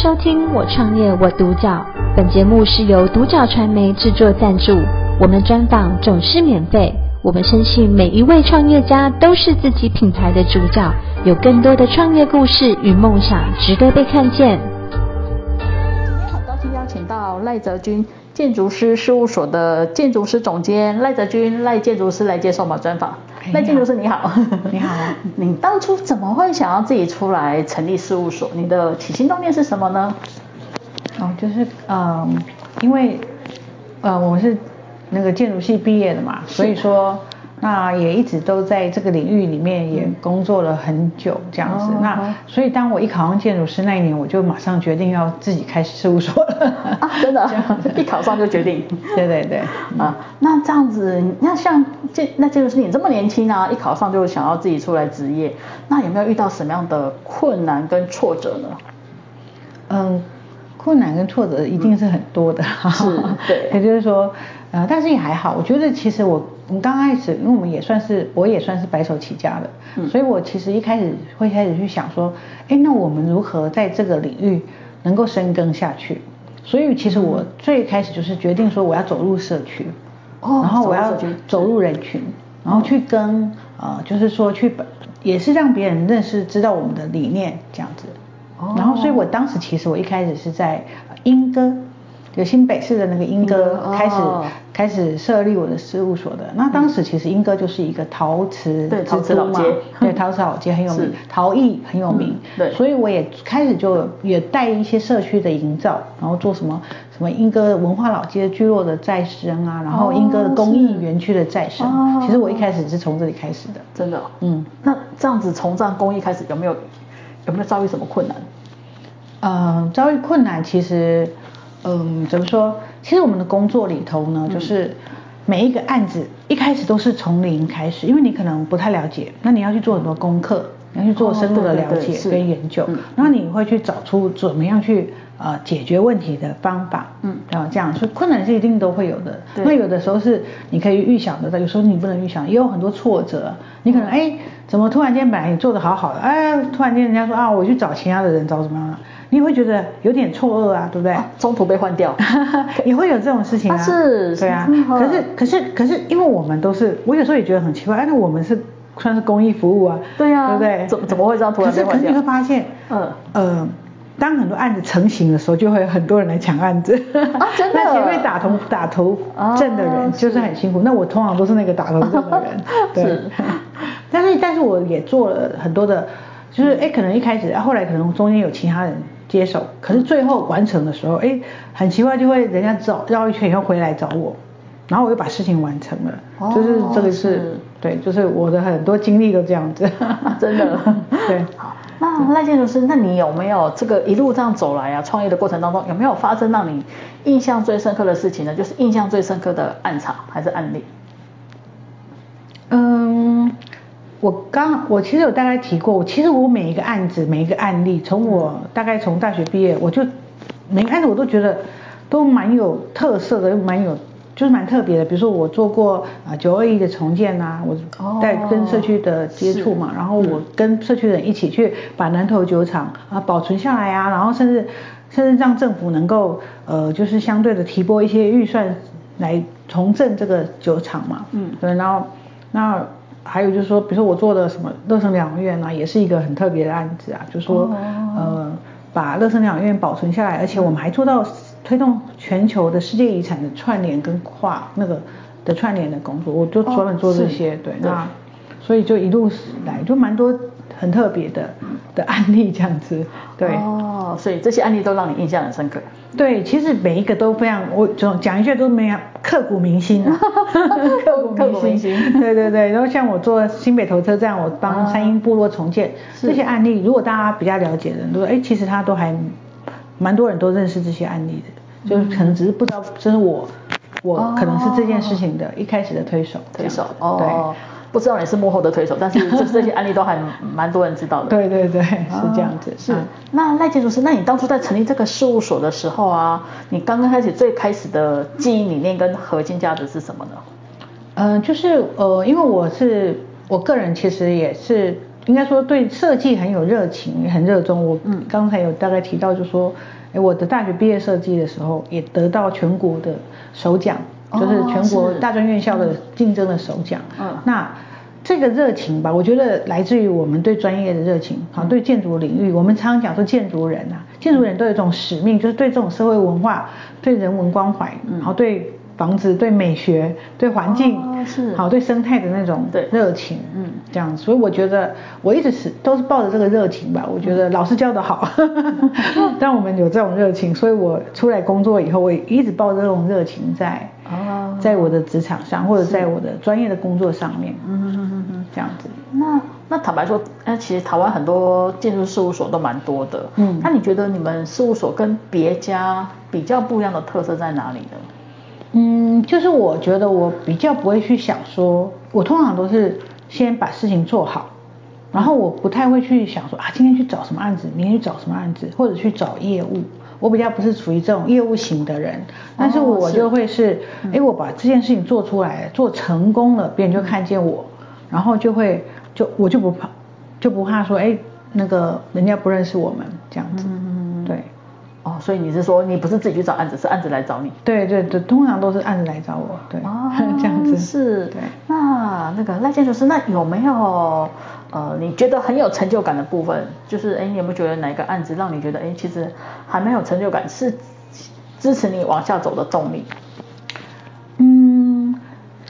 收听我创业我独角，本节目是由独角传媒制作赞助，我们专访总是免费。我们相信每一位创业家都是自己品牌的主角，有更多的创业故事与梦想值得被看见。今天很高兴邀请到赖泽军建筑师事务所的建筑师总监赖泽军赖建筑师来接受我们专访。赖建筑师你好，你好，你当初怎么会想要自己出来成立事务所？你的起心动念是什么呢？哦，就是嗯，因为呃，我是那个建筑系毕业的嘛，所以说。那也一直都在这个领域里面也工作了很久这样子。嗯、那所以当我一考上建筑师那一年，我就马上决定要自己开事务所了。啊，真的？一考上就决定？对对对。啊，那这样子，那像建那建筑师你这么年轻啊，一考上就想要自己出来执业，那有没有遇到什么样的困难跟挫折呢？嗯，困难跟挫折一定是很多的。嗯、是，对。也就是说，呃，但是也还好，我觉得其实我。我们刚开始，因为我们也算是，我也算是白手起家的，嗯，所以我其实一开始会开始去想说，哎，那我们如何在这个领域能够深耕下去？所以其实我最开始就是决定说我要走入社区，哦，然后我要走入人群，然后去跟，哦，呃，就是说去，也是让别人认识、知道我们的理念这样子。哦，然后所以我当时其实我一开始是在莺歌。有新北市的那个莺歌开始、哦、开始设立我的事务所的，那当时其实莺歌就是一个陶瓷对陶瓷老街，对陶瓷老街很有名，陶艺很有名，嗯，对，所以我也开始就也带一些社区的营造，然后做什么什么莺歌文化老街聚落的再生啊，然后莺歌的公益园区的再生，哦，其实我一开始是从这里开始的，真的，嗯，那这样子从这样公益开始有没有有没有遭遇什么困难？嗯，遭遇困难其实。嗯，怎么说？其实我们的工作里头呢，就是每一个案子一开始都是从零开始，因为你可能不太了解，那你要去做很多功课，你要去做深入的了解跟研究，然后你会去找出怎么样去呃解决问题的方法，嗯，然后这样，所以困难是一定都会有的。那有的时候是你可以预想得到有时候你不能预想，也有很多挫折，你可能哎，怎么突然间本来你做得好好的，哎，突然间人家说啊，我去找其他的人找怎么样了？你会觉得有点错愕啊，对不对？啊、中途被换掉，也会有这种事情啊。啊是，对啊。可是，可是，可是，因为我们都是，我有时候也觉得很奇怪，哎，那我们是算是公益服务啊，对啊，对不对？怎么怎么会这样突然被换掉？可是，可是你会发现，嗯呃，当很多案子成型的时候，就会有很多人来抢案子。啊，真的。那前面打头打头阵的人就是很辛苦，那我通常都是那个打头阵的人，对。是。但是，但是我也做了很多的，就是哎，可能一开始，后来可能中间有其他人。接手，可是最后完成的时候，哎，很奇怪，就会人家找绕一圈以后回来找我，然后我又把事情完成了，哦、就是这个，是，对，就是我的很多经历都这样子，真的，对。好，那赖建筑师，那你有没有这个一路这样走来啊？创业的过程当中有没有发生让你印象最深刻的事情呢？就是印象最深刻的案场还是案例？嗯。我刚我其实有大概提过，我其实我每一个案子每一个案例，从我大概从大学毕业，我就每个案子我都觉得都蛮有特色的，又蛮有就是蛮特别的。比如说我做过啊九二一的重建啊，我在跟社区的接触嘛，然后我跟社区人一起去把南投酒厂啊保存下来啊，然后甚至甚至让政府能够呃就是相对的提拨一些预算来重振这个酒厂嘛，嗯，对，然后那。还有就是说，比如说我做的什么乐生疗养院啊，也是一个很特别的案子啊。就是说，oh. 呃，把乐生疗养院保存下来，而且我们还做到推动全球的世界遗产的串联跟跨那个的串联的工作，我就专门做这些。Oh, 对，那所以就一路来就蛮多很特别的的案例这样子。对。哦，oh, 所以这些案例都让你印象很深刻。对，其实每一个都非常，我总讲一句都没有刻骨铭心啊，刻骨铭心。对对对，然后像我做新北投车站，我帮三鹰部落重建、啊、这些案例，如果大家比较了解的人都说，哎，其实他都还蛮多人都认识这些案例的，就是可能只是不知道这是我，我可能是这件事情的一开始的推手，推手哦。对。不知道你是幕后的推手，但是这这些案例都还 蛮多人知道的。对对对，是这样子。是。那赖建筑师，那你当初在成立这个事务所的时候啊，你刚刚开始最开始的经营理念跟核心价值是什么呢？嗯、呃，就是呃，因为我是我个人其实也是应该说对设计很有热情，也很热衷。我刚才有大概提到，就说，哎，我的大学毕业设计的时候也得到全国的首奖，就是全国大专院校的竞争的首奖。嗯，那。这个热情吧，我觉得来自于我们对专业的热情，好，对建筑领域，我们常常讲说建筑人啊，建筑人都有一种使命，就是对这种社会文化、对人文关怀，然后，对房子、对美学、对环境，是。好，对生态的那种热情，嗯，这样，所以我觉得我一直是都是抱着这个热情吧，我觉得老师教得好，让我们有这种热情，所以我出来工作以后，我也一直抱着这种热情在。哦，在我的职场上，或者在我的专业的工作上面，嗯嗯嗯嗯，这样子。那那坦白说，那，其实台湾很多建筑事务所都蛮多的，嗯，那你觉得你们事务所跟别家比较不一样的特色在哪里呢？嗯，就是我觉得我比较不会去想说，我通常都是先把事情做好，然后我不太会去想说啊，今天去找什么案子，明天去找什么案子，或者去找业务。我比较不是属于这种业务型的人，但是我就会是，哎、嗯，我把这件事情做出来，做成功了，别人就看见我，然后就会就我就不怕，就不怕说，哎，那个人家不认识我们这样子，哦，所以你是说你不是自己去找案子，是案子来找你？对对对，通常都是案子来找我，对，哦、这样子是，对，那那个赖建筑师，那有没有？呃，你觉得很有成就感的部分，就是哎，你有没有觉得哪个案子让你觉得哎，其实还蛮有成就感，是支持你往下走的动力？嗯，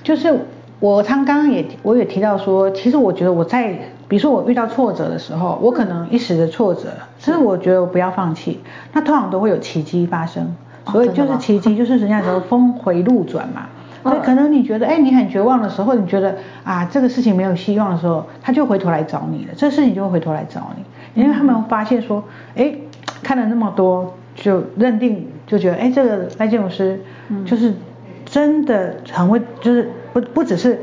就是我他刚刚也我也提到说，其实我觉得我在，比如说我遇到挫折的时候，我可能一时的挫折，其实我觉得我不要放弃，那通常都会有奇迹发生，所以就是奇迹，就是人家说峰回路转嘛。所以可能你觉得，哎，你很绝望的时候，你觉得啊，这个事情没有希望的时候，他就回头来找你了，这个事情就会回头来找你，因为他们发现说，哎，看了那么多，就认定就觉得，哎，这个赖建筑师就是真的很会，就是不不只是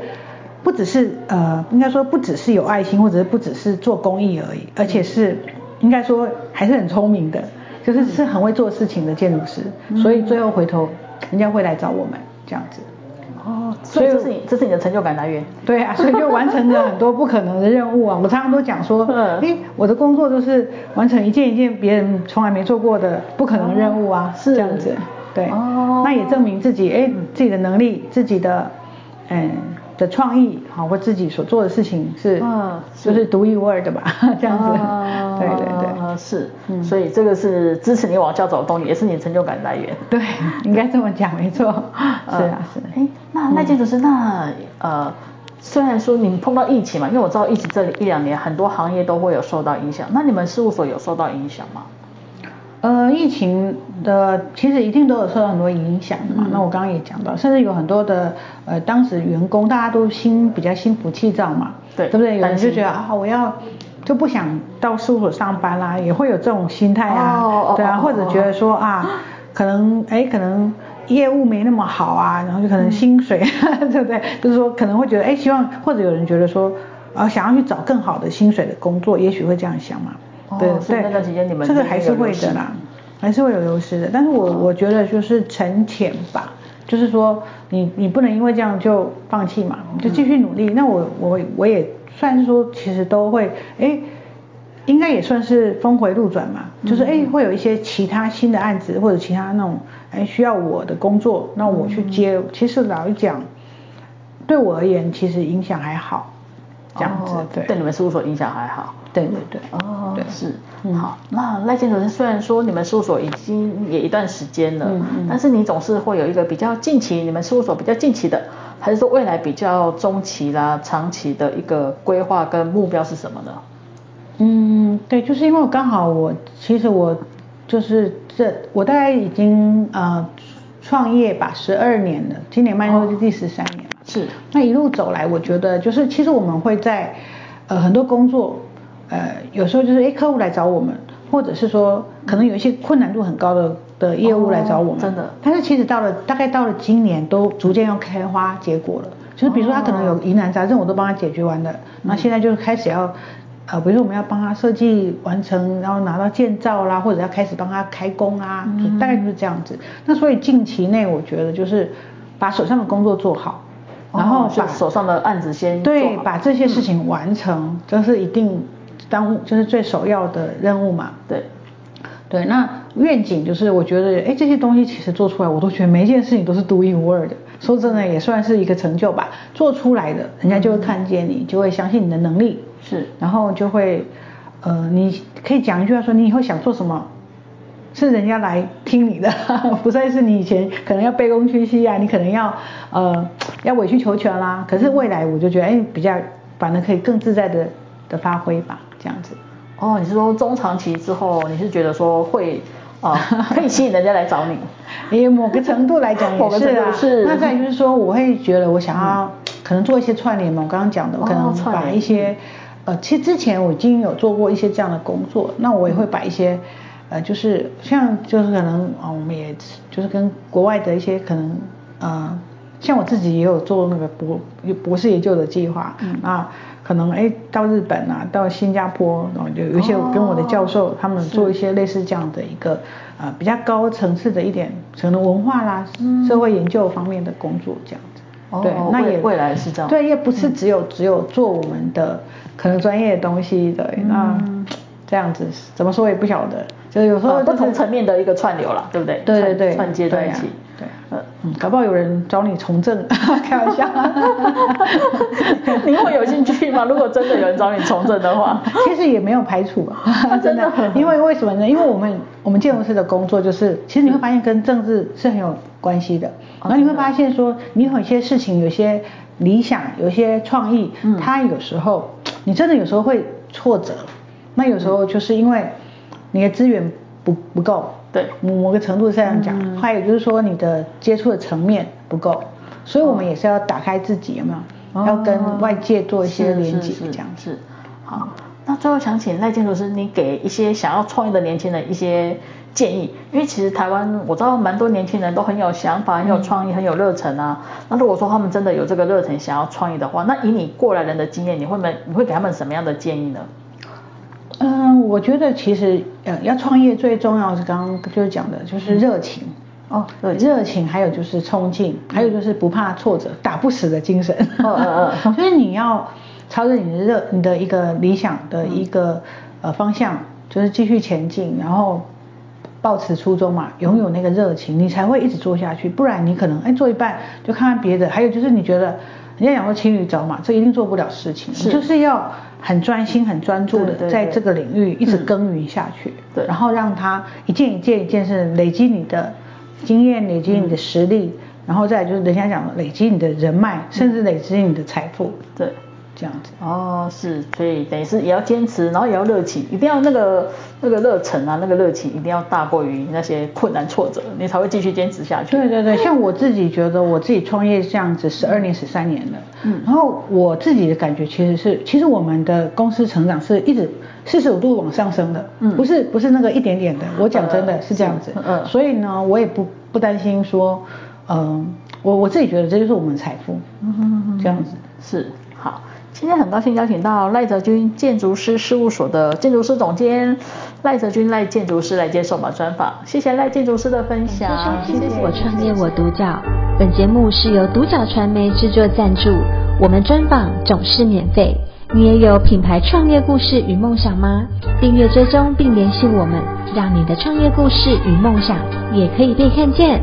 不只是呃，应该说不只是有爱心，或者是不只是做公益而已，而且是应该说还是很聪明的，就是是很会做事情的建筑师，所以最后回头人家会来找我们这样子。哦，所以这是你这是你的成就感来源。对啊，所以就完成了很多不可能的任务啊！我常常都讲说，哎，我的工作就是完成一件一件别人从来没做过的不可能任务啊，是这样子。对，哦，那也证明自己，哎，自己的能力，自己的，嗯。的创意，好，或自己所做的事情是，嗯，就是独一无二的吧，这样子，对对对，是，所以这个是支持你往下走的动力，也是你成就感来源。对，应该这么讲，没错，是啊，是。哎，那那建筑师，那呃，虽然说你们碰到疫情嘛，因为我知道疫情这里一两年很多行业都会有受到影响，那你们事务所有受到影响吗？呃，疫情的其实一定都有受到很多影响的嘛。嗯、那我刚刚也讲到，甚至有很多的呃，当时员工大家都心比较心浮气躁嘛，对，对不对？有人就觉得啊，我要就不想到事务所上班啦，也会有这种心态啊，哦、对啊，哦、或者觉得说啊，可能哎，可能业务没那么好啊，然后就可能薪水，嗯、对不对？就是说可能会觉得哎，希望或者有人觉得说啊，想要去找更好的薪水的工作，也许会这样想嘛。对对，那段时间你们这个还是会的啦，还是会有流失的。但是我我觉得就是沉潜吧，就是说你你不能因为这样就放弃嘛，就继续努力。那我我我也算是说，其实都会哎，应该也算是峰回路转嘛，就是哎会有一些其他新的案子或者其他那种哎需要我的工作，那我去接。其实老实讲，对我而言其实影响还好。这样子，对，对你们事务所影响还好。对对对，哦，对是，好。那赖建筑师虽然说你们事务所已经也一段时间了，嗯，但是你总是会有一个比较近期，你们事务所比较近期的，还是说未来比较中期啦、长期的一个规划跟目标是什么呢？嗯，对，就是因为我刚好我其实我就是这我大概已经呃创业吧十二年了，今年迈入是第十三年。是，那一路走来，我觉得就是其实我们会在呃很多工作，呃有时候就是哎客户来找我们，或者是说可能有一些困难度很高的的业务来找我们，哦、真的。但是其实到了大概到了今年都逐渐要开花结果了，就是比如说他可能有疑难杂症，我都帮他解决完了，那、哦、现在就是开始要呃比如说我们要帮他设计完成，然后拿到建造啦，或者要开始帮他开工啊，嗯、大概就是这样子。那所以近期内我觉得就是把手上的工作做好。然后把手上的案子先对，把这些事情完成，这是一定当就是最首要的任务嘛。对，对，那愿景就是我觉得，哎，这些东西其实做出来，我都觉得每一件事情都是独一无二的。说真的，也算是一个成就吧。做出来的，人家就会看见你，就会相信你的能力。是，然后就会，呃，你可以讲一句话说，你以后想做什么？是人家来听你的，不再是你以前可能要卑躬屈膝啊，你可能要呃要委曲求全啦。可是未来我就觉得，哎，比较反而可以更自在的的发挥吧，这样子。哦，你是说中长期之后，你是觉得说会啊、呃、可以吸引人家来找你？因为某个程度来讲也是啊。是那再就是说，我会觉得我想要、嗯、可能做一些串联嘛，我刚刚讲的，我可能把一些呃，其实之前我已经有做过一些这样的工作，那我也会把一些。嗯呃，就是像就是可能啊、哦，我们也就是跟国外的一些可能呃，像我自己也有做那个博博士研究的计划，嗯，那可能哎到日本啊，到新加坡，然后就有一些跟我的教授、哦、他们做一些类似这样的一个呃比较高层次的一点可能文化啦、嗯、社会研究方面的工作这样子。哦，对，那也未来是这样。对，也不是只有、嗯、只有做我们的可能专业的东西的，嗯、那这样子怎么说也不晓得。就有时候、就是、不同层面的一个串流了，对不对？对对对，串接在一起。对，嗯嗯，搞不好有人找你从政，开玩笑。你会有兴趣吗？如果真的有人找你从政的话，其实也没有排除啊，真的。因为为什么呢？因为我们我们建筑师的工作就是，其实你会发现跟政治是很有关系的。然后你会发现说，你有一些事情，有些理想，有些创意，嗯，它有时候你真的有时候会挫折。那有时候就是因为。你的资源不不够，对，某个程度是这样讲，嗯，还有就是说你的接触的层面不够，所以我们也是要打开自己，有没有？哦，要跟外界做一些连接，这样子。是，好，那最后想请赖建筑师，你给一些想要创业的年轻人一些建议，因为其实台湾我知道蛮多年轻人都很有想法，很有创意，很有热忱啊。那如果说他们真的有这个热忱想要创业的话，那以你过来人的经验，你会没你会给他们什么样的建议呢？嗯，我觉得其实呃要创业最重要是刚刚就是讲的就是热情。哦，热情，还有就是冲劲，还有就是不怕挫折、打不死的精神。嗯嗯嗯，就是你要朝着你的热你的一个理想的一个呃方向，就是继续前进，然后抱持初衷嘛，拥有那个热情，你才会一直做下去。不然你可能哎做一半就看看别的，还有就是你觉得人家讲说骑驴找马，这一定做不了事情，你就是要。很专心、很专注的在这个领域一直耕耘下去，对，然后让它一件一件一件事累积你的经验，累积你的实力，嗯、然后再就是人家讲的累积你的人脉，甚至累积你的财富，对。这样子。哦，是，所以等于是也要坚持，然后也要热情，一定要那个那个热忱啊，那个热情一定要大过于那些困难挫折，你才会继续坚持下去。对对对，像我自己觉得我自己创业这样子十二年十三年了，嗯，然后我自己的感觉其实是，其实我们的公司成长是一直四十五度往上升的，嗯，不是不是那个一点点的，我讲真的是这样子，嗯，所以呢，我也不不担心说，嗯、呃，我我自己觉得这就是我们的财富，嗯哼这样子。是。好。今天很高兴邀请到赖泽军建筑师事务所的建筑师总监赖泽军赖建筑师来接受我们专访，谢谢赖建筑师的分享。谢谢，我创业我独角。本节目是由独角传媒制作赞助，我们专访总是免费。你也有品牌创业故事与梦想吗？订阅追踪并联系我们，让你的创业故事与梦想也可以被看见。